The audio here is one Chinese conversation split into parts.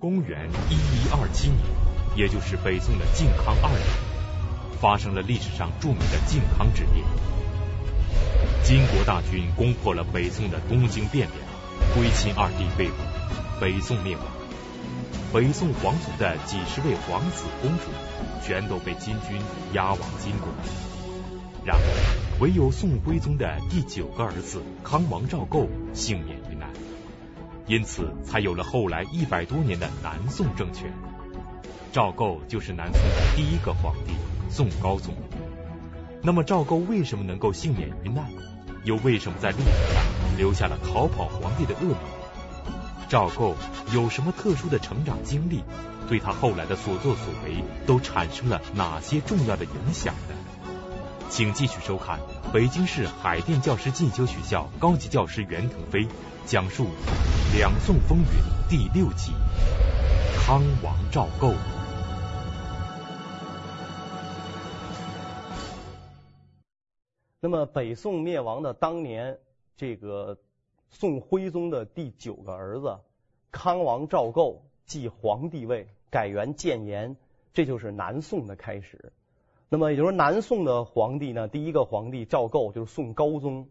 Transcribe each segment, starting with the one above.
公元一一二七年，也就是北宋的靖康二年，发生了历史上著名的靖康之变。金国大军攻破了北宋的东京汴梁，归钦二帝被捕，北宋灭亡。北宋皇族的几十位皇子公主，全都被金军押往金国。然而，唯有宋徽宗的第九个儿子康王赵构幸免。因此，才有了后来一百多年的南宋政权。赵构就是南宋的第一个皇帝宋高宗。那么，赵构为什么能够幸免于难？又为什么在历史上留下了逃跑皇帝的恶名？赵构有什么特殊的成长经历？对他后来的所作所为都产生了哪些重要的影响呢？请继续收看北京市海淀教师进修学校高级教师袁腾飞讲述。两宋风云第六集：康王赵构。那么，北宋灭亡的当年，这个宋徽宗的第九个儿子康王赵构继皇帝位，改元建炎，这就是南宋的开始。那么，也就是南宋的皇帝呢，第一个皇帝赵构就是宋高宗。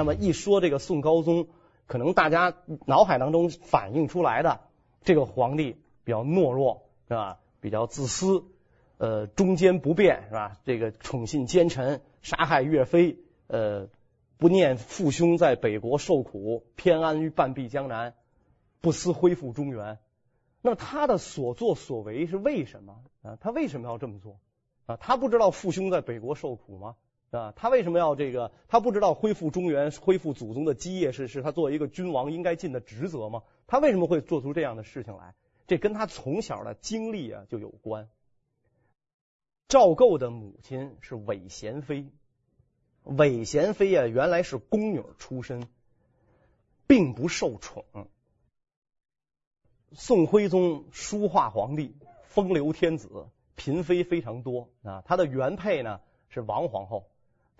那么一说这个宋高宗，可能大家脑海当中反映出来的这个皇帝比较懦弱，是吧？比较自私，呃，忠奸不辨，是吧？这个宠信奸臣，杀害岳飞，呃，不念父兄在北国受苦，偏安于半壁江南，不思恢复中原。那他的所作所为是为什么啊？他为什么要这么做啊？他不知道父兄在北国受苦吗？啊，他为什么要这个？他不知道恢复中原、恢复祖宗的基业是是他作为一个君王应该尽的职责吗？他为什么会做出这样的事情来？这跟他从小的经历啊就有关。赵构的母亲是韦贤妃，韦贤妃啊原来是宫女出身，并不受宠。宋徽宗书画皇帝，风流天子，嫔妃非常多啊。他的原配呢是王皇后。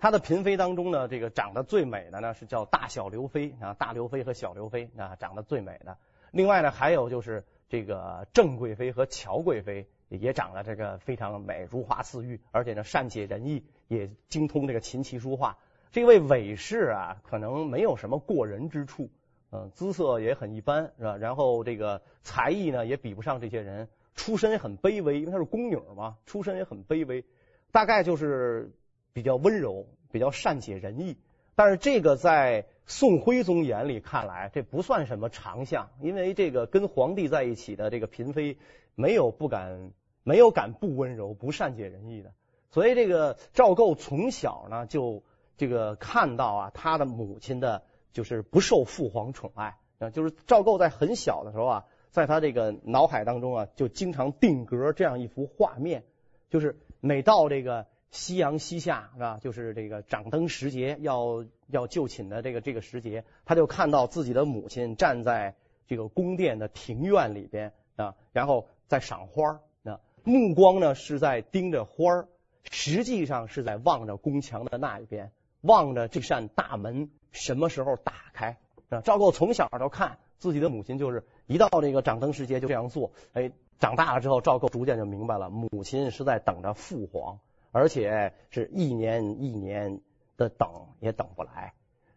他的嫔妃当中呢，这个长得最美的呢是叫大小刘妃啊，大刘妃和小刘妃啊，长得最美的。另外呢，还有就是这个郑贵妃和乔贵妃也长得这个非常美，如花似玉，而且呢善解人意，也精通这个琴棋书画。这位韦氏啊，可能没有什么过人之处，嗯，姿色也很一般，是吧？然后这个才艺呢也比不上这些人，出身也很卑微，因为她是宫女嘛，出身也很卑微，大概就是。比较温柔，比较善解人意，但是这个在宋徽宗眼里看来，这不算什么长项，因为这个跟皇帝在一起的这个嫔妃，没有不敢，没有敢不温柔、不善解人意的。所以这个赵构从小呢，就这个看到啊，他的母亲的，就是不受父皇宠爱啊，就是赵构在很小的时候啊，在他这个脑海当中啊，就经常定格这样一幅画面，就是每到这个。夕阳西下是吧？就是这个掌灯时节，要要就寝的这个这个时节，他就看到自己的母亲站在这个宫殿的庭院里边啊，然后在赏花啊，目光呢是在盯着花儿，实际上是在望着宫墙的那一边，望着这扇大门什么时候打开啊？赵构从小就看自己的母亲，就是一到这个掌灯时节就这样做。哎，长大了之后，赵构逐渐就明白了，母亲是在等着父皇。而且是一年一年的等也等不来。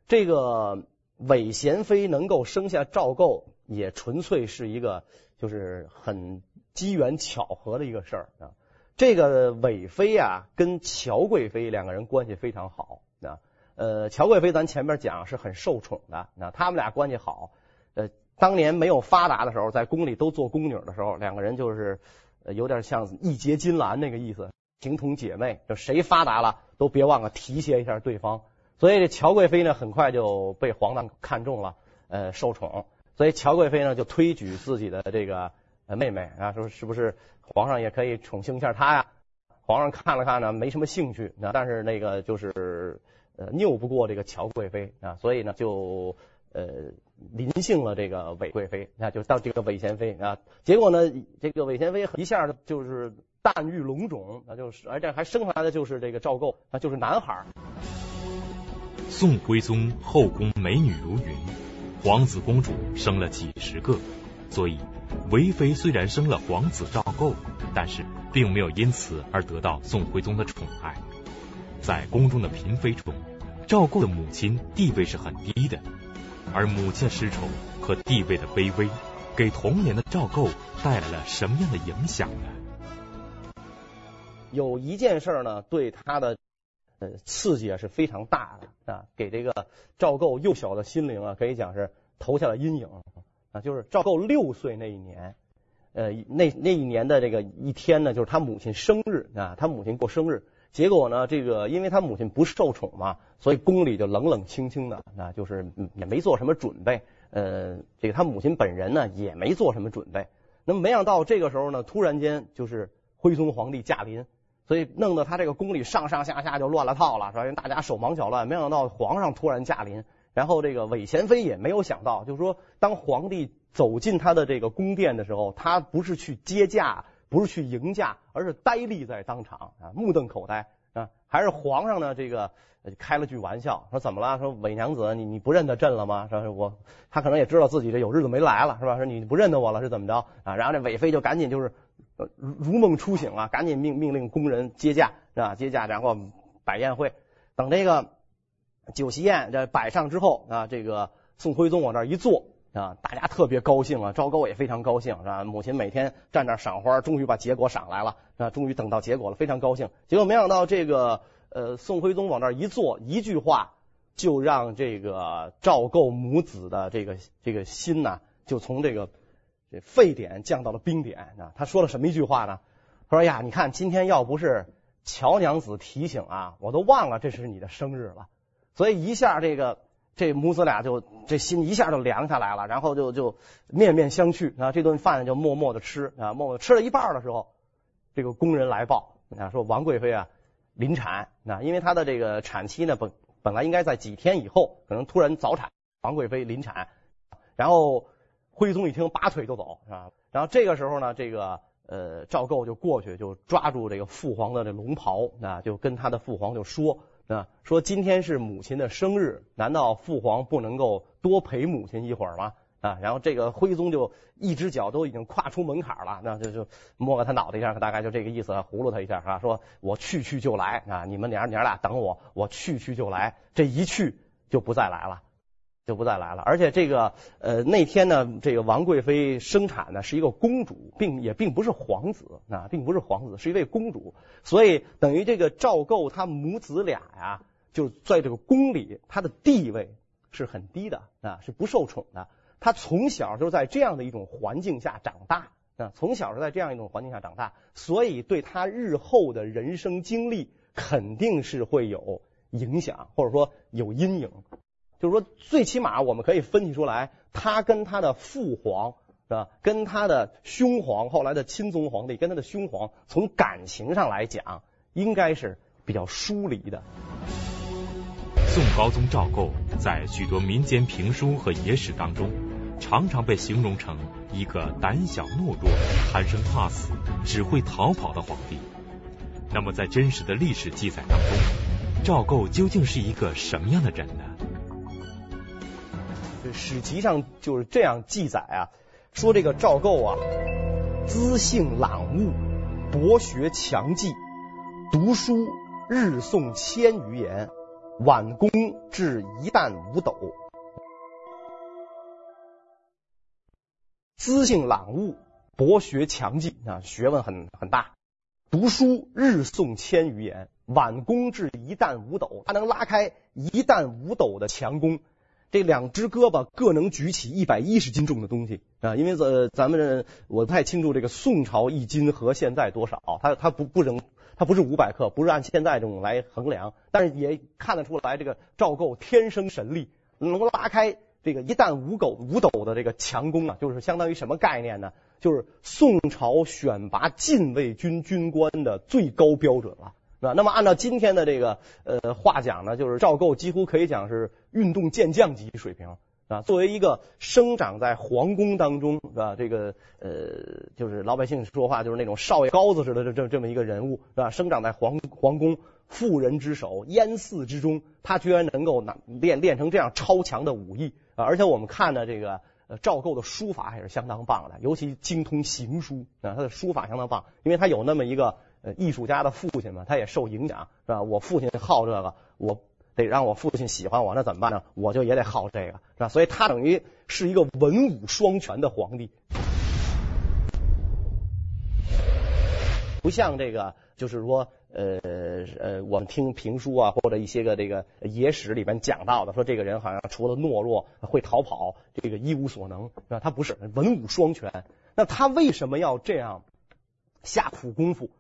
这个韦贤妃能够生下赵构，也纯粹是一个就是很机缘巧合的一个事儿啊。这个韦妃啊，跟乔贵妃两个人关系非常好啊。呃，乔贵妃咱前面讲是很受宠的，那他们俩关系好。呃，当年没有发达的时候，在宫里都做宫女的时候，两个人就是有点像义结金兰那个意思。情同姐妹，就谁发达了都别忘了提携一下对方。所以这乔贵妃呢，很快就被皇上看中了，呃，受宠。所以乔贵妃呢，就推举自己的这个妹妹啊，说是不是皇上也可以宠幸一下她呀？皇上看了看呢，没什么兴趣。那但是那个就是呃，拗不过这个乔贵妃啊，所以呢就呃临幸了这个韦贵妃，那就到这个韦贤妃啊。结果呢，这个韦贤妃一下就是。诞育龙种，那就是，而且还生下来的就是这个赵构，那就是男孩。宋徽宗后宫美女如云，皇子公主生了几十个，所以韦妃虽然生了皇子赵构，但是并没有因此而得到宋徽宗的宠爱。在宫中的嫔妃中，赵构的母亲地位是很低的，而母亲的失宠和地位的卑微，给童年的赵构带来了什么样的影响呢？有一件事呢，对他的呃刺激啊是非常大的啊，给这个赵构幼小的心灵啊，可以讲是投下了阴影啊。就是赵构六岁那一年，呃，那那一年的这个一天呢，就是他母亲生日啊，他母亲过生日。结果呢，这个因为他母亲不受宠嘛，所以宫里就冷冷清清的，那就是也没做什么准备。呃，这个他母亲本人呢也没做什么准备。那么没想到这个时候呢，突然间就是徽宗皇帝驾临，所以弄得他这个宫里上上下下就乱了套了，是吧？大家手忙脚乱。没想到皇上突然驾临，然后这个韦贤妃也没有想到，就是说当皇帝走进他的这个宫殿的时候，他不是去接驾。不是去迎驾，而是呆立在当场啊，目瞪口呆啊。还是皇上呢，这个开了句玩笑，说怎么了？说韦娘子，你你不认得朕了吗？说我他可能也知道自己这有日子没来了，是吧？说你不认得我了是怎么着啊？然后这韦妃就赶紧就是呃如梦初醒啊，赶紧命命令工人接驾啊，接驾，然后摆宴会。等这个酒席宴这摆上之后啊，这个宋徽宗往这一坐。啊，大家特别高兴啊，赵构也非常高兴，是吧？母亲每天站那赏花，终于把结果赏来了，啊，终于等到结果了，非常高兴。结果没想到这个呃，宋徽宗往那儿一坐，一句话就让这个赵构母子的这个这个心呐，就从这个沸点降到了冰点啊。他说了什么一句话呢？他说呀，你看今天要不是乔娘子提醒啊，我都忘了这是你的生日了。所以一下这个。这母子俩就这心一下就凉下来了，然后就就面面相觑啊，这顿饭就默默的吃啊，默默吃了一半的时候，这个宫人来报啊，说王贵妃啊临产啊，因为她的这个产期呢本本来应该在几天以后，可能突然早产，王贵妃临产，然后徽宗一听拔腿就走是吧，然后这个时候呢，这个呃赵构就过去就抓住这个父皇的这龙袍啊，就跟他的父皇就说。啊，说今天是母亲的生日，难道父皇不能够多陪母亲一会儿吗？啊，然后这个徽宗就一只脚都已经跨出门槛了，那就就摸了他脑袋一下，大概就这个意思，糊弄他一下啊，说我去去就来啊，你们娘娘俩等我，我去去就来，这一去就不再来了。就不再来了，而且这个呃那天呢，这个王贵妃生产呢是一个公主，并也并不是皇子啊，并不是皇子，是一位公主，所以等于这个赵构他母子俩呀，就在这个宫里，他的地位是很低的啊，是不受宠的。他从小就在这样的一种环境下长大啊，从小是在这样一种环境下长大，所以对他日后的人生经历肯定是会有影响，或者说有阴影。就是说，最起码我们可以分析出来，他跟他的父皇是吧，跟他的兄皇，后来的钦宗皇帝跟他的兄皇，从感情上来讲，应该是比较疏离的。宋高宗赵构在许多民间评书和野史当中，常常被形容成一个胆小懦弱、贪生怕死、只会逃跑的皇帝。那么，在真实的历史记载当中，赵构究竟是一个什么样的人呢？史籍上就是这样记载啊，说这个赵构啊，资性朗悟，博学强记，读书日诵千余言，挽弓至一担五斗。资性朗悟，博学强记啊，学问很很大，读书日诵千余言，挽弓至一担五斗，他能拉开一担五斗的强弓。这两只胳膊各能举起一百一十斤重的东西啊！因为呃，咱们我不太清楚这个宋朝一斤和现在多少，它它不不能，它不是五百克，不是按现在这种来衡量，但是也看得出来，这个赵构天生神力，能够拉开这个一担五斗五斗的这个强弓啊，就是相当于什么概念呢？就是宋朝选拔禁卫军军官的最高标准了。那么按照今天的这个呃话讲呢，就是赵构几乎可以讲是运动健将级水平啊。作为一个生长在皇宫当中是吧，这个呃就是老百姓说话就是那种少爷高子似的这这么一个人物是吧？生长在皇皇宫妇人之手，烟寺之中，他居然能够拿练练成这样超强的武艺啊，而且我们看的这个呃赵构的书法还是相当棒的，尤其精通行书啊，他的书法相当棒，因为他有那么一个呃艺术家的父亲嘛，他也受影响是吧？我父亲好这个，我得让我父亲喜欢我，那怎么办呢？我就也得好这个是吧？所以他等于是一个文武双全的皇帝，不像这个就是说。呃呃，我们听评书啊，或者一些个这个野史里边讲到的，说这个人好像除了懦弱、会逃跑，这个一无所能，是吧？他不是文武双全。那他为什么要这样下苦功夫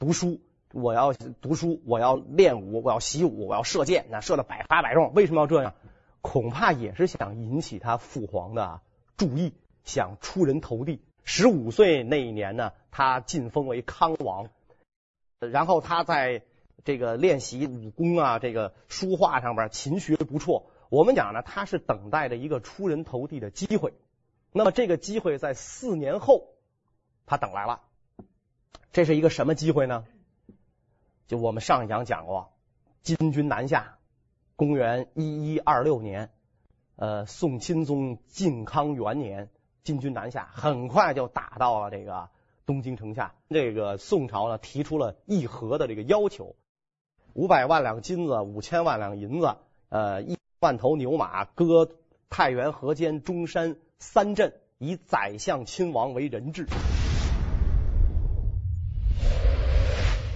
读书？我要读书，我要练武，我要习武，我要射箭，那射的百发百中。为什么要这样？恐怕也是想引起他父皇的注意，想出人头地。十五岁那一年呢，他晋封为康王。然后他在这个练习武功啊，这个书画上边勤学不辍。我们讲呢，他是等待着一个出人头地的机会。那么这个机会在四年后，他等来了。这是一个什么机会呢？就我们上一讲讲过，金军南下，公元一一二六年，呃，宋钦宗靖康元年，金军南下，很快就打到了这个。东京城下，这个宋朝呢提出了议和的这个要求，五百万两金子，五千万两银子，呃，一万头牛马，割太原、河间、中山三镇，以宰相亲王为人质。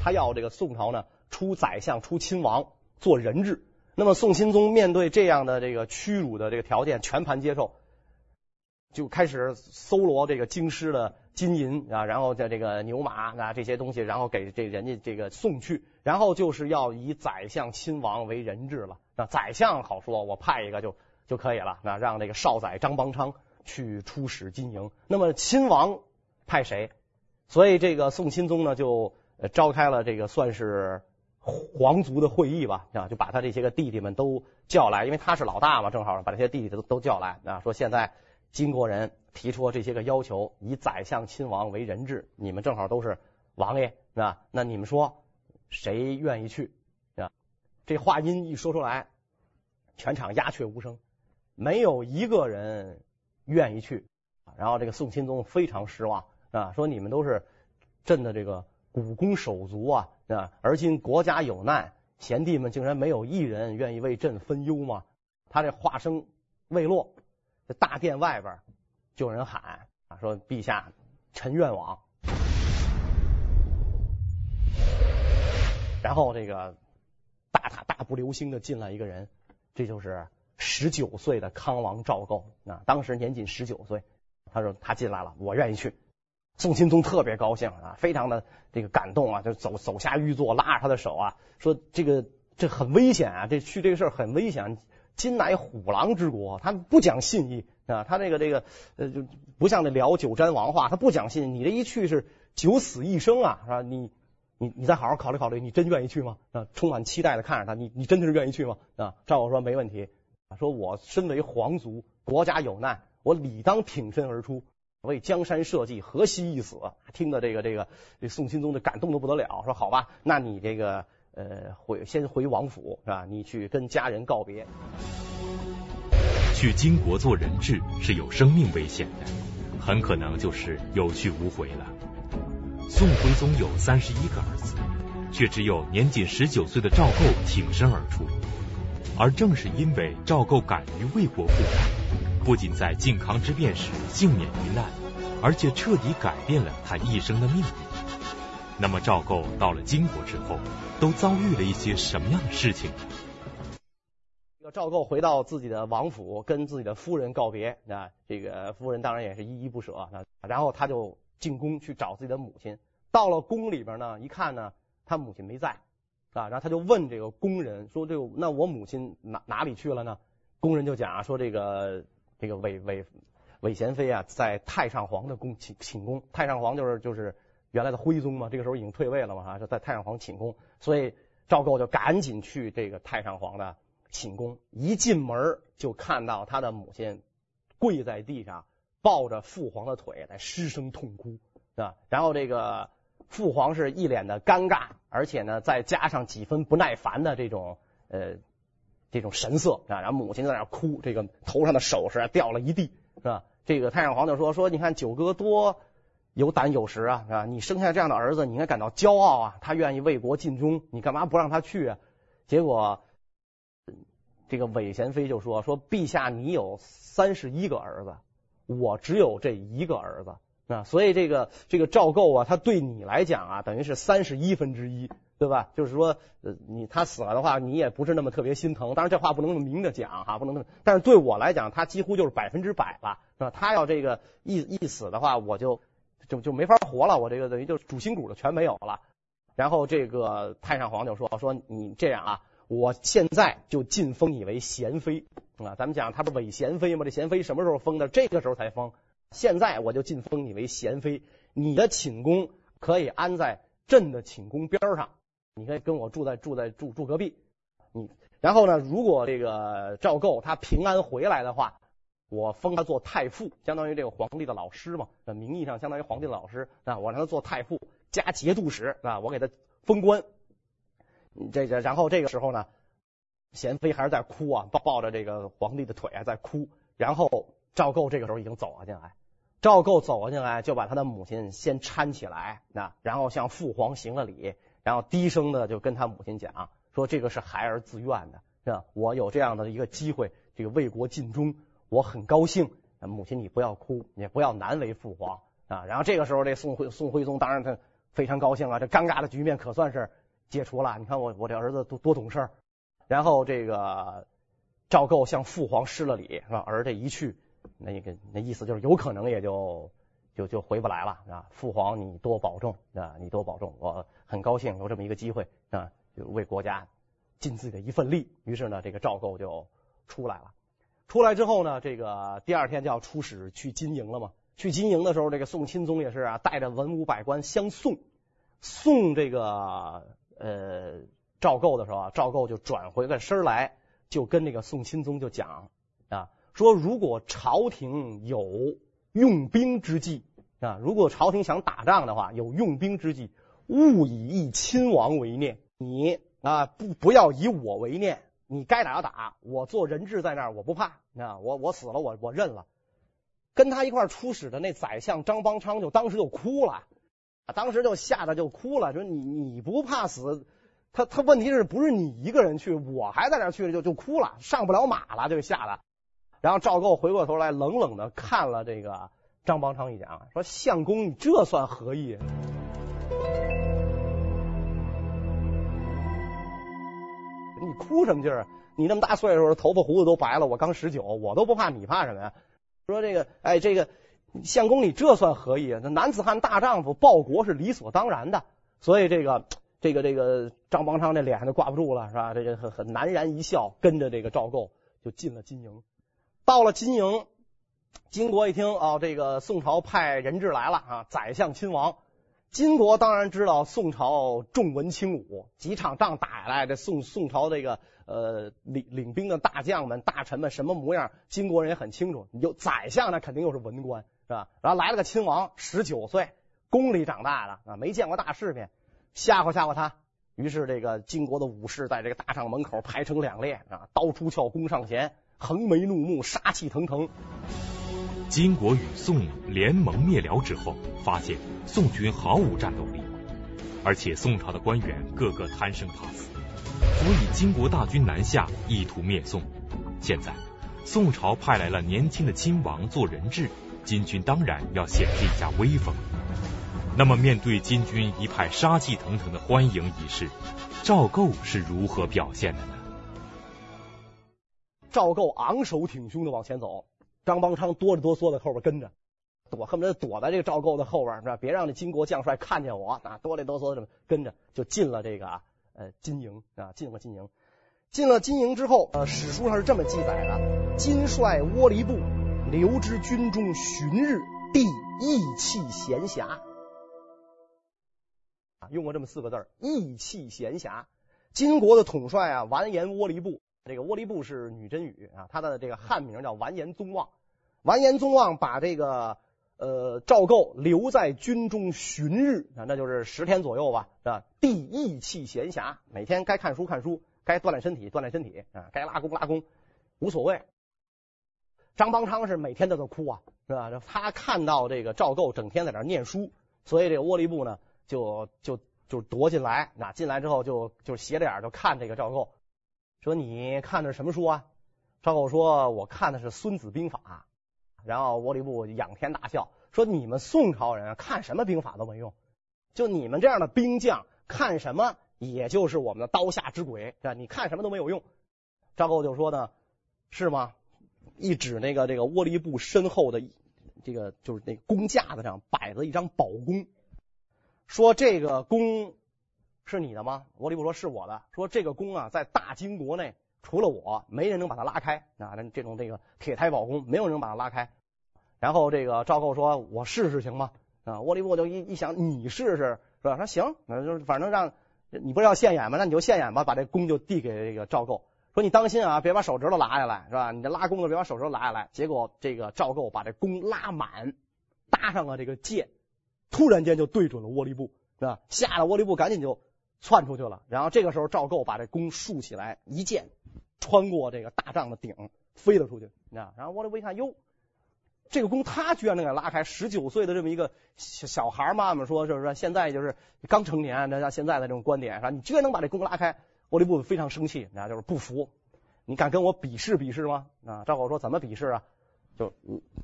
他要这个宋朝呢出宰相、出亲王做人质。那么宋钦宗面对这样的这个屈辱的这个条件，全盘接受，就开始搜罗这个京师的。金银啊，然后在这个牛马啊这些东西，然后给这人家这个送去，然后就是要以宰相亲王为人质了。那宰相好说，我派一个就就可以了。那让这个少宰张邦昌去出使金营。那么亲王派谁？所以这个宋钦宗呢就召开了这个算是皇族的会议吧，啊，就把他这些个弟弟们都叫来，因为他是老大嘛，正好把这些弟弟都都叫来啊，说现在金国人。提出了这些个要求，以宰相亲王为人质，你们正好都是王爷，是吧？那你们说谁愿意去？啊，这话音一说出来，全场鸦雀无声，没有一个人愿意去。然后这个宋钦宗非常失望啊，说你们都是朕的这个武功手足啊，啊，而今国家有难，贤弟们竟然没有一人愿意为朕分忧吗？他这话声未落，这大殿外边。就有人喊啊，说陛下，臣愿往。然后这个大踏大步流星的进来一个人，这就是十九岁的康王赵构啊，当时年仅十九岁。他说他进来了，我愿意去。宋钦宗特别高兴啊，非常的这个感动啊，就走走下御座，拉着他的手啊，说这个这很危险啊，这去这个事儿很危险。今乃虎狼之国，他不讲信义啊，他这个这个呃就不像那辽九詹王话，他不讲信。你这一去是九死一生啊，是吧？你你你再好好考虑考虑，你真愿意去吗？啊，充满期待的看着他，你你真的是愿意去吗？啊，赵构说没问题，说我身为皇族，国家有难，我理当挺身而出，为江山社稷，何惜一死？听得这个这个这宋钦宗的感动的不得了，说好吧，那你这个。呃，回先回王府是吧？你去跟家人告别。去金国做人质是有生命危险的，很可能就是有去无回了。宋徽宗有三十一个儿子，却只有年仅十九岁的赵构挺身而出。而正是因为赵构敢于为国赴，不仅在靖康之变时幸免于难，而且彻底改变了他一生的命运。那么赵构到了金国之后，都遭遇了一些什么样的事情？这个赵构回到自己的王府，跟自己的夫人告别啊，这个夫人当然也是依依不舍啊。然后他就进宫去找自己的母亲。到了宫里边呢，一看呢，他母亲没在啊，然后他就问这个宫人说：“这个那我母亲哪哪里去了呢？”宫人就讲啊说：“这个这个韦韦韦贤妃啊，在太上皇的宫寝寝宫。太上皇就是就是。”原来的徽宗嘛，这个时候已经退位了嘛，哈，就在太上皇寝宫，所以赵构就赶紧去这个太上皇的寝宫，一进门就看到他的母亲跪在地上，抱着父皇的腿在失声痛哭，啊，然后这个父皇是一脸的尴尬，而且呢，再加上几分不耐烦的这种呃这种神色啊。然后母亲在那哭，这个头上的首饰掉了一地，是吧？这个太上皇就说说，你看九哥多有胆有识啊，是吧？你生下这样的儿子，你应该感到骄傲啊。他愿意为国尽忠，你干嘛不让他去啊？结果这个韦贤妃就说说，陛下你有三十一个儿子，我只有这一个儿子啊，所以这个这个赵构啊，他对你来讲啊，等于是三十一分之一，对吧？就是说，呃，你他死了的话，你也不是那么特别心疼。当然这话不能那么明着讲哈，不能那么，但是对我来讲，他几乎就是百分之百了。是吧？他要这个一一死的话，我就就就没法活了，我这个等于就主心骨的全没有了。然后这个太上皇就说说你这样啊，我现在就晋封你为贤妃啊。咱们讲他不是韦娴妃吗？这贤妃什么时候封的？这个时候才封。现在我就晋封你为贤妃，你的寝宫可以安在朕的寝宫边上，你可以跟我住在住在住住隔壁。你然后呢，如果这个赵构他平安回来的话。我封他做太傅，相当于这个皇帝的老师嘛，名义上相当于皇帝的老师啊。我让他做太傅加节度使啊，我给他封官。这个，然后这个时候呢，娴妃还是在哭啊，抱抱着这个皇帝的腿啊在哭。然后赵构这个时候已经走了进来，赵构走了进来，就把他的母亲先搀起来啊，然后向父皇行了礼，然后低声的就跟他母亲讲说：“这个是孩儿自愿的，是吧？我有这样的一个机会，这个为国尽忠。”我很高兴，母亲你不要哭，也不要难为父皇啊。然后这个时候，这宋徽宋徽宗当然他非常高兴啊，这尴尬的局面可算是解除了。你看我我这儿子多多懂事。然后这个赵构向父皇施了礼，是吧？儿这一去，那个那意思就是有可能也就就就回不来了啊。父皇你多保重啊，你多保重。我很高兴有这么一个机会啊，就为国家尽自己的一份力。于是呢，这个赵构就出来了。出来之后呢，这个第二天就要出使去金营了嘛。去金营的时候，这个宋钦宗也是啊，带着文武百官相送。送这个呃赵构的时候啊，赵构就转回个身来，就跟这个宋钦宗就讲啊，说如果朝廷有用兵之计啊，如果朝廷想打仗的话，有用兵之计，勿以义亲王为念。你啊，不不要以我为念。你该打就打，我做人质在那儿，我不怕啊！我我死了，我我认了。跟他一块出使的那宰相张邦昌就当时就哭了，当时就吓得就哭了，说你你不怕死？他他问题是不是你一个人去？我还在那儿去了，就就哭了，上不了马了，就吓得。然后赵构回过头来，冷冷的看了这个张邦昌一眼，说：“相公，你这算何意？”你哭什么劲儿？你那么大岁数，头发胡子都白了，我刚十九，我都不怕，你怕什么呀？说这个，哎，这个相公，你这算何意啊？那男子汉大丈夫报国是理所当然的。所以这个，这个，这个张邦昌这脸上就挂不住了，是吧？这个很很南然一笑，跟着这个赵构就进了金营。到了金营，金国一听哦，这个宋朝派人质来了啊，宰相亲王。金国当然知道宋朝重文轻武，几场仗打下来，这宋宋朝这个呃领领兵的大将们、大臣们什么模样，金国人也很清楚。你就宰相，那肯定又是文官，是吧？然后来了个亲王，十九岁，宫里长大的啊，没见过大世面，吓唬吓唬他。于是这个金国的武士在这个大帐门口排成两列啊，刀出鞘，弓上弦，横眉怒目，杀气腾腾。金国与宋联盟灭辽之后，发现宋军毫无战斗力，而且宋朝的官员个个贪生怕死，所以金国大军南下，意图灭宋。现在宋朝派来了年轻的亲王做人质，金军当然要显示一下威风。那么，面对金军一派杀气腾腾的欢迎仪式，赵构是如何表现的呢？赵构昂首挺胸的往前走。张邦昌哆里哆嗦的后边跟着，躲恨不得躲在这个赵构的后边是吧？别让这金国将帅看见我啊！哆里哆嗦的跟着就进了这个呃金营啊，进了金营。进了金营之后，呃，史书上是这么记载的：金帅窝离部，留之军中旬日，帝义气闲暇。用过这么四个字儿：义气闲暇。金国的统帅啊，完颜窝离部。这个窝离部是女真语啊，他的这个汉名叫完颜宗望。完颜宗望把这个呃赵构留在军中旬日啊，那就是十天左右吧，是吧？帝义气闲暇，每天该看书看书，该锻炼身体锻炼身体啊，该拉弓拉弓，无所谓。张邦昌是每天都在哭啊，是吧？他看到这个赵构整天在那念书，所以这个窝利部呢就就就夺进来，那进来之后就就斜着眼就看这个赵构，说你看的是什么书啊？赵构说我看的是《孙子兵法》，然后窝里部仰天大笑，说你们宋朝人看什么兵法都没用，就你们这样的兵将看什么也就是我们的刀下之鬼，是吧？你看什么都没有用。赵构就说呢，是吗？一指那个这个窝里部身后的这个就是那弓架子上摆着一张宝弓，说这个弓是你的吗？窝利布说是我的。说这个弓啊，在大金国内除了我，没人能把它拉开啊。这种这个铁胎宝弓，没有人能把它拉开。然后这个赵构说：“我试试行吗？”啊，窝利布就一一想，你试试是吧？说行，那就是反正让你不是要现眼吗？那你就现眼吧。把这弓就递给这个赵构。说你当心啊，别把手指头拉下来，是吧？你这拉弓的别把手指头拉下来。结果这个赵构把这弓拉满，搭上了这个箭，突然间就对准了窝利布，是吧？吓得窝利布赶紧就窜出去了。然后这个时候赵构把这弓竖起来，一箭穿过这个大帐的顶，飞了出去，你知道？然后窝利布一看，哟，这个弓他居然能给拉开。十九岁的这么一个小小孩妈妈说，就是说现在就是刚成年，那像现在的这种观点，是吧？你居然能把这弓拉开。窝利布非常生气，那就是不服。你敢跟我比试比试吗？啊，赵构说怎么比试啊？就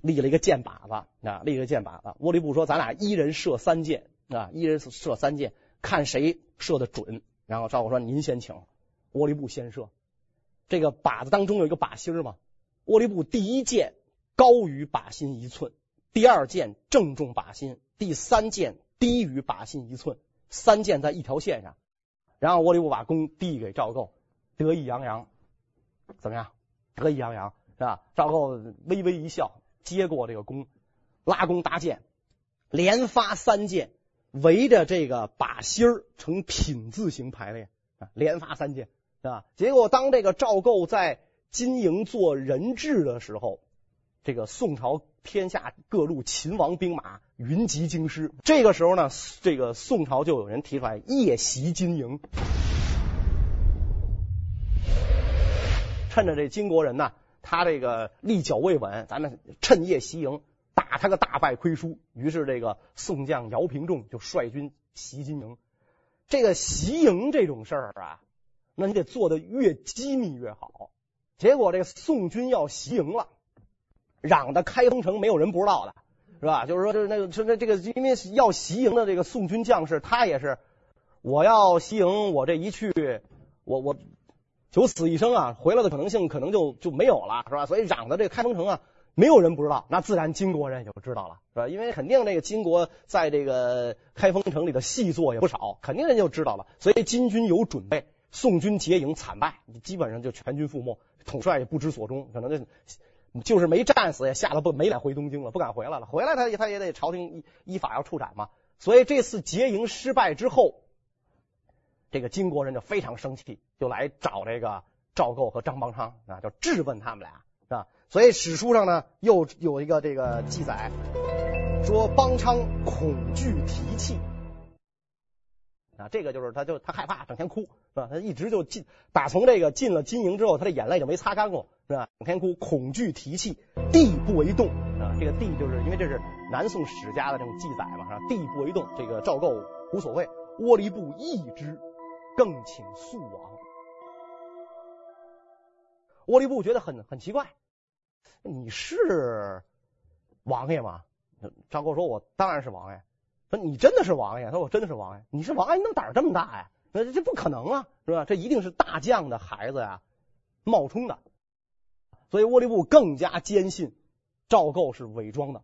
立了一个箭靶子啊，立了个箭靶子。窝利布说咱俩一人射三箭啊，一人射三箭，看谁射的准。然后赵构说您先请，窝利布先射。这个靶子当中有一个靶心嘛，窝利布第一箭高于靶心一寸，第二箭正中靶心，第三箭低于靶心一寸，三箭在一条线上。然后窝利布把弓递给赵构，得意洋洋，怎么样？得意洋洋是吧？赵构微微一笑，接过这个弓，拉弓搭箭，连发三箭，围着这个靶心儿呈品字形排列啊，连发三箭是吧？结果当这个赵构在金营做人质的时候，这个宋朝天下各路秦王兵马云集京师，这个时候呢，这个宋朝就有人提出来夜袭金营，趁着这金国人呢，他这个立脚未稳，咱们趁夜袭营，打他个大败亏输。于是这个宋将姚平仲就率军袭金营。这个袭营这种事儿啊，那你得做得越机密越好。结果这个宋军要袭营了。嚷的开封城没有人不知道的，是吧？就是说，就是那个，是那这个，因为要袭营的这个宋军将士，他也是我要袭营，我这一去，我我九死一生啊，回来的可能性可能就就没有了，是吧？所以嚷的这个开封城啊，没有人不知道，那自然金国人也就知道了，是吧？因为肯定这个金国在这个开封城里的细作也不少，肯定人就知道了。所以金军有准备，宋军劫营惨败，基本上就全军覆没，统帅也不知所终，可能就。就是没战死，也吓得不没脸回东京了，不敢回来了。回来他他也得朝廷依依法要处斩嘛。所以这次劫营失败之后，这个金国人就非常生气，就来找这个赵构和张邦昌啊，就质问他们俩，是吧？所以史书上呢又有一个这个记载，说邦昌恐惧提泣。啊，这个就是他，就他害怕，整天哭，是吧？他一直就进，打从这个进了金营之后，他的眼泪就没擦干过，是吧？整天哭，恐惧提泣，地不为动啊。这个地就是因为这是南宋史家的这种记载嘛，是吧？地不为动，这个赵构无所谓，窝利部异之，更请速往。窝里布觉得很很奇怪，你是王爷吗？赵构说：“我当然是王爷。”说你真的是王爷？他说我真的是王爷。你是王爷，你怎么胆儿这么大呀？那这不可能啊，是吧？这一定是大将的孩子呀，冒充的。所以窝利部更加坚信赵构是伪装的。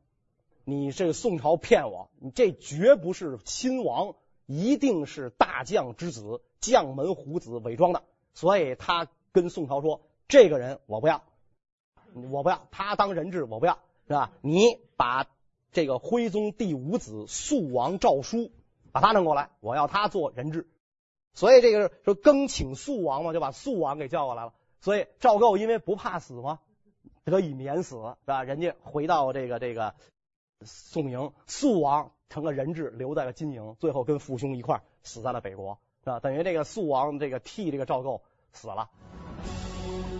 你这个宋朝骗我，你这绝不是亲王，一定是大将之子，将门虎子伪装的。所以他跟宋朝说：“这个人我不要，我不要，他当人质我不要，是吧？你把。”这个徽宗第五子肃王赵书，把他弄过来，我要他做人质。所以这个说更请肃王嘛，就把肃王给叫过来了。所以赵构因为不怕死嘛，得以免死，是吧？人家回到这个这个宋营，肃王成了人质，留在了金营，最后跟父兄一块儿死在了北国，是吧？等于这个肃王这个替这个赵构死了。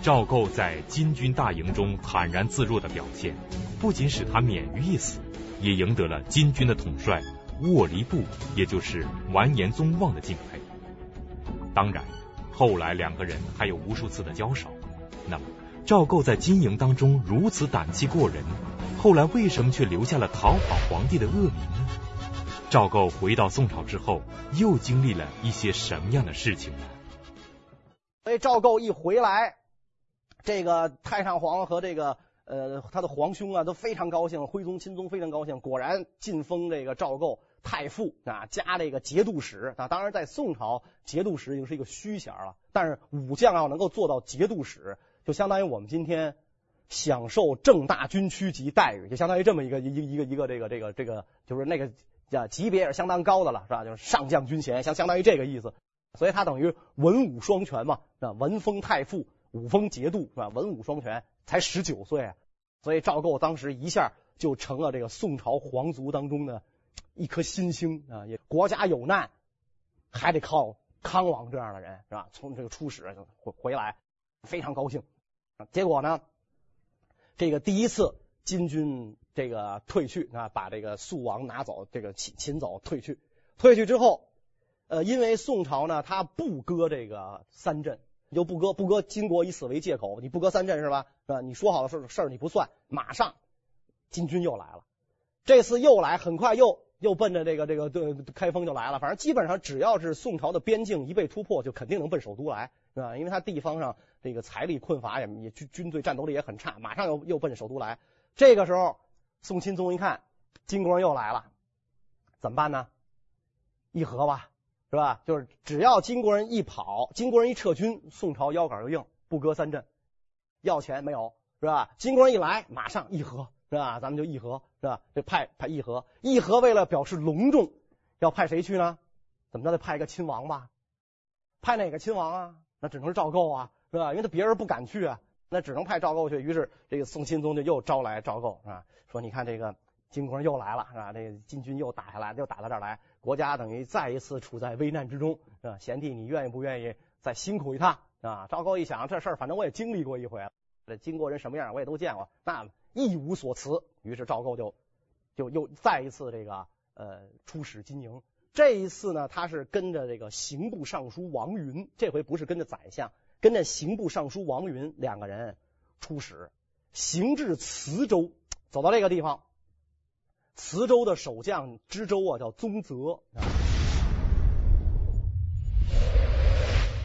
赵构在金军大营中坦然自若的表现，不仅使他免于一死，也赢得了金军的统帅卧离部，也就是完颜宗望的敬佩。当然，后来两个人还有无数次的交手。那么，赵构在金营当中如此胆气过人，后来为什么却留下了讨好皇帝的恶名呢？赵构回到宋朝之后，又经历了一些什么样的事情呢？所以赵构一回来，这个太上皇和这个呃他的皇兄啊都非常高兴，徽宗、钦宗非常高兴，果然晋封这个赵构太傅啊，加这个节度使啊。当然，在宋朝，节度使已经是一个虚衔了，但是武将要能够做到节度使，就相当于我们今天享受正大军区级待遇，就相当于这么一个一一个一个这个这个这个，就是那个。呀，级别也是相当高的了，是吧？就是上将军衔，相相当于这个意思。所以他等于文武双全嘛，啊，文封太傅，武封节度，是吧？文武双全，才十九岁啊。所以赵构当时一下就成了这个宋朝皇族当中的一颗新星啊！也国家有难，还得靠康王这样的人，是吧？从这个出使回回来，非常高兴。结果呢，这个第一次金军。这个退去啊，把这个肃王拿走，这个擒擒走，退去。退去之后，呃，因为宋朝呢，他不割这个三镇，就不割，不割金国以此为借口，你不割三镇是吧？是吧？你说好的事事你不算，马上金军又来了。这次又来，很快又又奔着这个这个对开封就来了。反正基本上只要是宋朝的边境一被突破，就肯定能奔首都来，是吧？因为他地方上这个财力困乏，也也军军队战斗力也很差，马上又又奔首都来。这个时候。宋钦宗一看，金国又来了，怎么办呢？议和吧，是吧？就是只要金国人一跑，金国人一撤军，宋朝腰杆就硬，不割三镇，要钱没有，是吧？金国人一来，马上议和，是吧？咱们就议和，是吧？就派派议和，议和为了表示隆重，要派谁去呢？怎么着得派一个亲王吧？派哪个亲王啊？那只能是赵构啊，是吧？因为他别人不敢去啊。那只能派赵构去，于是这个宋钦宗就又招来赵构啊，说你看这个金国人又来了是吧？这个金军又打下来，又打到这儿来，国家等于再一次处在危难之中啊。贤弟，你愿意不愿意再辛苦一趟啊？赵构一想，这事儿反正我也经历过一回了，这金国人什么样我也都见过，那一无所辞。于是赵构就就又再一次这个呃出使金营。这一次呢，他是跟着这个刑部尚书王云，这回不是跟着宰相。跟着刑部尚书王云两个人出使，行至磁州，走到这个地方，磁州的守将知州啊叫宗泽，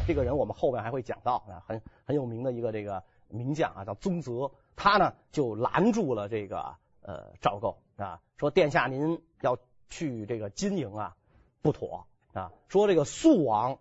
这个人我们后面还会讲到啊，很很有名的一个这个名将啊叫宗泽，他呢就拦住了这个呃赵构啊，说殿下您要去这个金营啊不妥啊，说这个肃王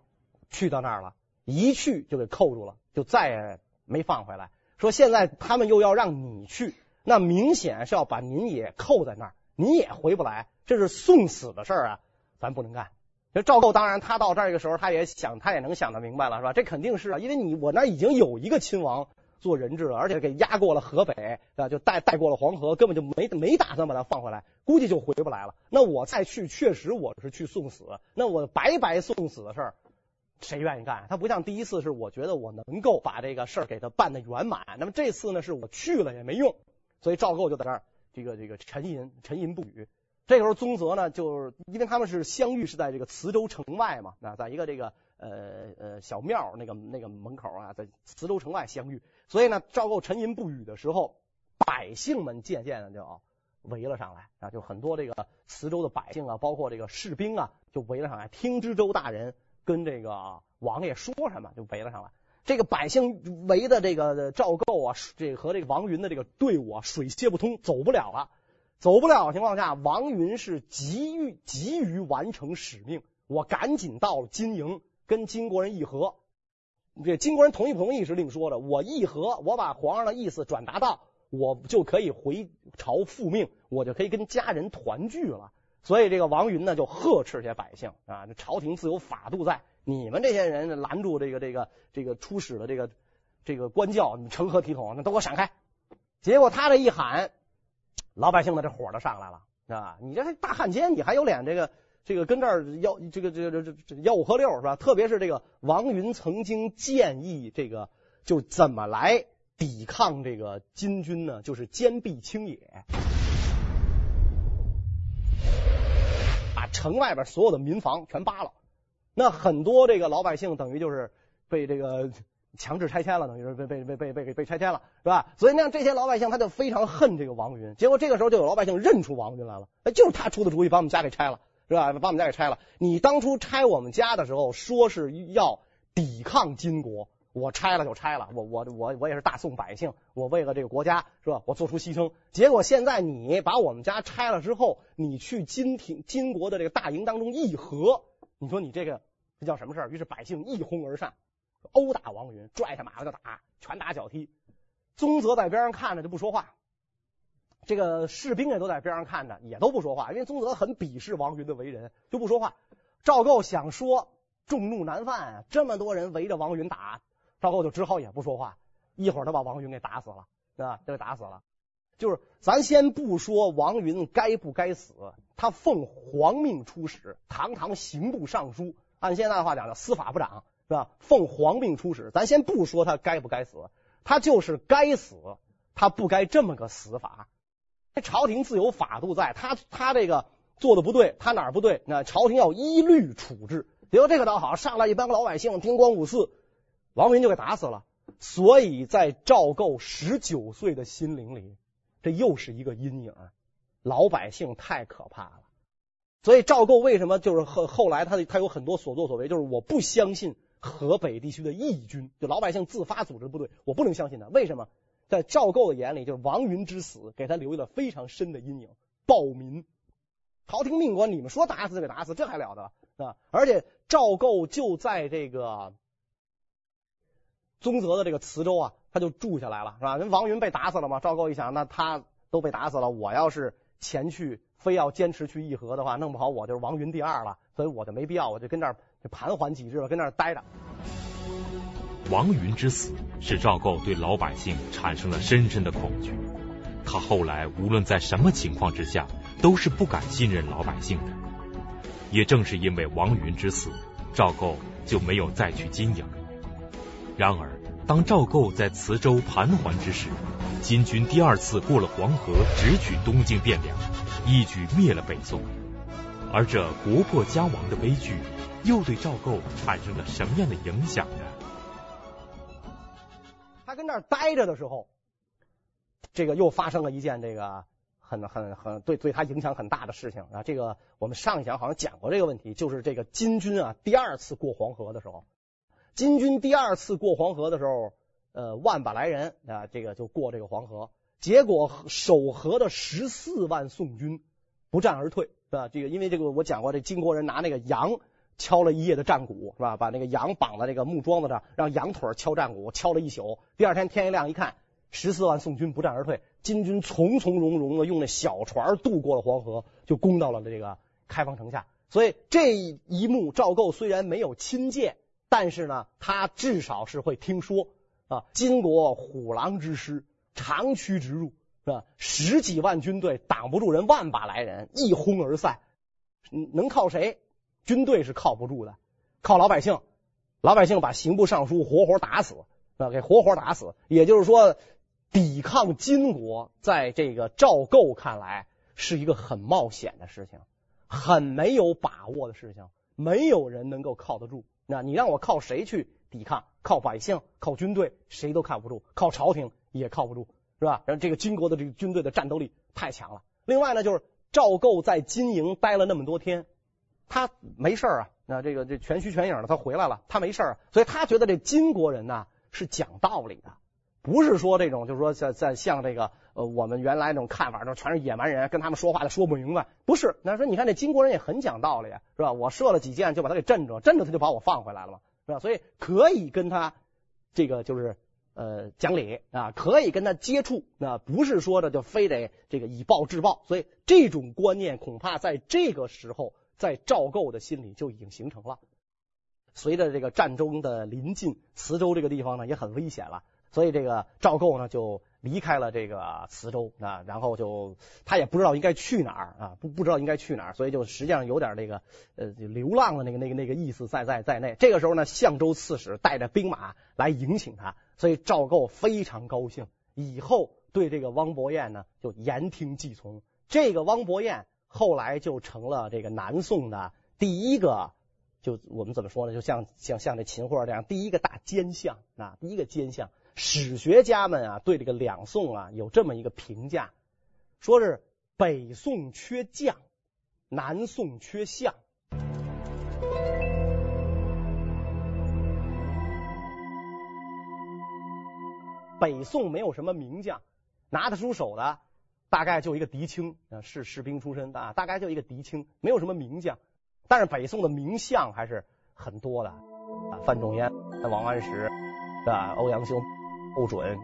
去到那儿了。一去就给扣住了，就再也没放回来。说现在他们又要让你去，那明显是要把您也扣在那儿，你也回不来，这是送死的事儿啊，咱不能干。这赵构当然他到这儿的时候，他也想，他也能想得明白了，是吧？这肯定是啊，因为你我那已经有一个亲王做人质了，而且给押过了河北啊，就带带过了黄河，根本就没没打算把他放回来，估计就回不来了。那我再去，确实我是去送死，那我白白送死的事儿。谁愿意干？他不像第一次，是我觉得我能够把这个事儿给他办得圆满。那么这次呢，是我去了也没用，所以赵构就在这儿，这个这个沉吟沉吟不语。这个时候宗泽呢，就是因为他们是相遇是在这个磁州城外嘛，啊，在一个这个呃呃小庙那个那个门口啊，在磁州城外相遇。所以呢，赵构沉吟不语的时候，百姓们渐渐的就围了上来啊，就很多这个磁州的百姓啊，包括这个士兵啊，就围了上来，听知州大人。跟这个王爷说什么，就围了上来。这个百姓围的这个赵构啊，这和这个王云的这个队伍啊，水泄不通，走不了了。走不了的情况下，王云是急于急于完成使命，我赶紧到了金营，跟金国人议和。这金国人同意不同意是另说的。我议和，我把皇上的意思转达到，我就可以回朝复命，我就可以跟家人团聚了。所以这个王云呢，就呵斥这些百姓啊，这朝廷自有法度在，你们这些人拦住这个这个这个出使的这个这个官轿，你成何体统？那都给我闪开！结果他这一喊，老百姓的这火都上来了啊！你这大汉奸，你还有脸这个这个跟这儿吆这个这个这这吆五喝六是吧？特别是这个王云曾经建议这个就怎么来抵抗这个金军呢？就是坚壁清野，把城外边所有的民房全扒了。那很多这个老百姓等于就是被这个强制拆迁了，等于是被被被被被被拆迁了，是吧？所以那这些老百姓他就非常恨这个王云。结果这个时候就有老百姓认出王云来了，哎，就是他出的主意把我们家给拆了，是吧？把我们家给拆了。你当初拆我们家的时候说是要抵抗金国，我拆了就拆了，我我我我也是大宋百姓，我为了这个国家是吧？我做出牺牲。结果现在你把我们家拆了之后，你去金廷金国的这个大营当中议和，你说你这个这叫什么事儿？于是百姓一哄而上。殴打王云，拽下马来就打，拳打脚踢。宗泽在边上看着就不说话，这个士兵也都在边上看着，也都不说话，因为宗泽很鄙视王云的为人，就不说话。赵构想说，众怒难犯，这么多人围着王云打，赵构就只好也不说话。一会儿他把王云给打死了，对吧？就给打死了。就是咱先不说王云该不该死，他奉皇命出使，堂堂刑部尚书，按现在的话讲叫司法部长。是吧？奉皇命出使，咱先不说他该不该死，他就是该死，他不该这么个死法。朝廷自有法度在，他他这个做的不对，他哪儿不对？那朝廷要依律处置。结果这个倒好，上来一帮老百姓，叮咣五四，王云就给打死了。所以在赵构十九岁的心灵里，这又是一个阴影。老百姓太可怕了。所以赵构为什么就是后后来他他有很多所作所为，就是我不相信。河北地区的义军，就老百姓自发组织的部队，我不能相信他。为什么？在赵构的眼里，就是王云之死给他留下了非常深的阴影。暴民，朝廷命官，你们说打死就给打死，这还了得啊！而且赵构就在这个宗泽的这个磁州啊，他就住下来了，是吧？人王云被打死了嘛，赵构一想，那他都被打死了，我要是前去，非要坚持去议和的话，弄不好我就是王云第二了，所以我就没必要，我就跟那儿。就盘桓几日吧，跟那儿待着。王云之死使赵构对老百姓产生了深深的恐惧。他后来无论在什么情况之下，都是不敢信任老百姓的。也正是因为王云之死，赵构就没有再去金营。然而，当赵构在磁州盘桓之时，金军第二次过了黄河，直取东京汴梁，一举灭了北宋。而这国破家亡的悲剧。又对赵构产生了什么样的影响呢？他跟那儿待着的时候，这个又发生了一件这个很很很对对他影响很大的事情啊。这个我们上一讲好像讲过这个问题，就是这个金军啊第二次过黄河的时候，金军第二次过黄河的时候，呃万把来人啊，这个就过这个黄河，结果守河的十四万宋军不战而退，是吧？这个因为这个我讲过，这金国人拿那个羊。敲了一夜的战鼓是吧？把那个羊绑在这个木桩子上，让羊腿敲战鼓，敲了一宿。第二天天一亮一看，十四万宋军不战而退，金军从从容容的用那小船渡过了黄河，就攻到了这个开封城下。所以这一幕，赵构虽然没有亲见，但是呢，他至少是会听说啊，金国虎狼之师长驱直入是吧？十几万军队挡不住人万把来人，一哄而散，能靠谁？军队是靠不住的，靠老百姓。老百姓把刑部尚书活活打死啊，给活活打死。也就是说，抵抗金国，在这个赵构看来是一个很冒险的事情，很没有把握的事情，没有人能够靠得住。那你让我靠谁去抵抗？靠百姓，靠军队，谁都靠不住；靠朝廷也靠不住，是吧？然后这个金国的这个军队的战斗力太强了。另外呢，就是赵构在金营待了那么多天。他没事啊，那这个这全虚全影的，他回来了，他没事啊，所以他觉得这金国人呢是讲道理的，不是说这种就是说在在像这个呃我们原来那种看法，就全是野蛮人，跟他们说话的说不明白，不是。那说你看这金国人也很讲道理，是吧？我射了几箭就把他给镇住，镇住他就把我放回来了嘛，是吧？所以可以跟他这个就是呃讲理啊，可以跟他接触，那不是说的就非得这个以暴制暴，所以这种观念恐怕在这个时候。在赵构的心里就已经形成了。随着这个战争的临近，磁州这个地方呢也很危险了，所以这个赵构呢就离开了这个磁州啊，然后就他也不知道应该去哪儿啊，不不知道应该去哪儿，所以就实际上有点那个呃流浪的那个那个那个意思在在在内。这个时候呢，相州刺史带着兵马来迎请他，所以赵构非常高兴，以后对这个汪伯彦呢就言听计从。这个汪伯彦后来就成了这个南宋的第一个。就我们怎么说呢？就像像像这秦桧这样，第一个大奸相啊，第一个奸相。史学家们啊，对这个两宋啊有这么一个评价，说是北宋缺将，南宋缺相。北宋没有什么名将，拿得出手的大概就一个狄青啊，是士兵出身的，大概就一个狄青，没有什么名将。但是北宋的名相还是很多的啊，范仲淹、王安石、啊欧阳修、寇准，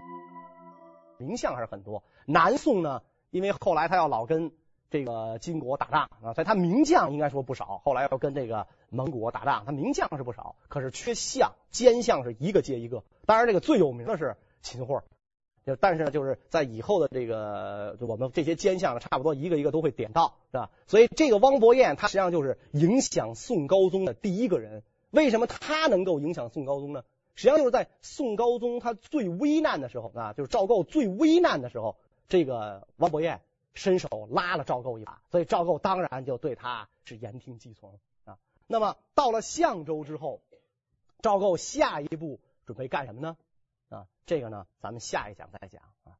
名相还是很多。南宋呢，因为后来他要老跟这个金国打仗啊，所以他名将应该说不少。后来要跟这个蒙古打仗，他名将是不少，可是缺相，奸相是一个接一个。当然，这个最有名的是秦桧。就但是呢，就是在以后的这个我们这些奸相呢，差不多一个一个都会点到，是吧？所以这个汪伯彦他实际上就是影响宋高宗的第一个人。为什么他能够影响宋高宗呢？实际上就是在宋高宗他最危难的时候啊，就是赵构最危难的时候，这个王伯彦伸手拉了赵构一把，所以赵构当然就对他是言听计从啊。那么到了相州之后，赵构下一步准备干什么呢？啊，这个呢，咱们下一讲再讲啊。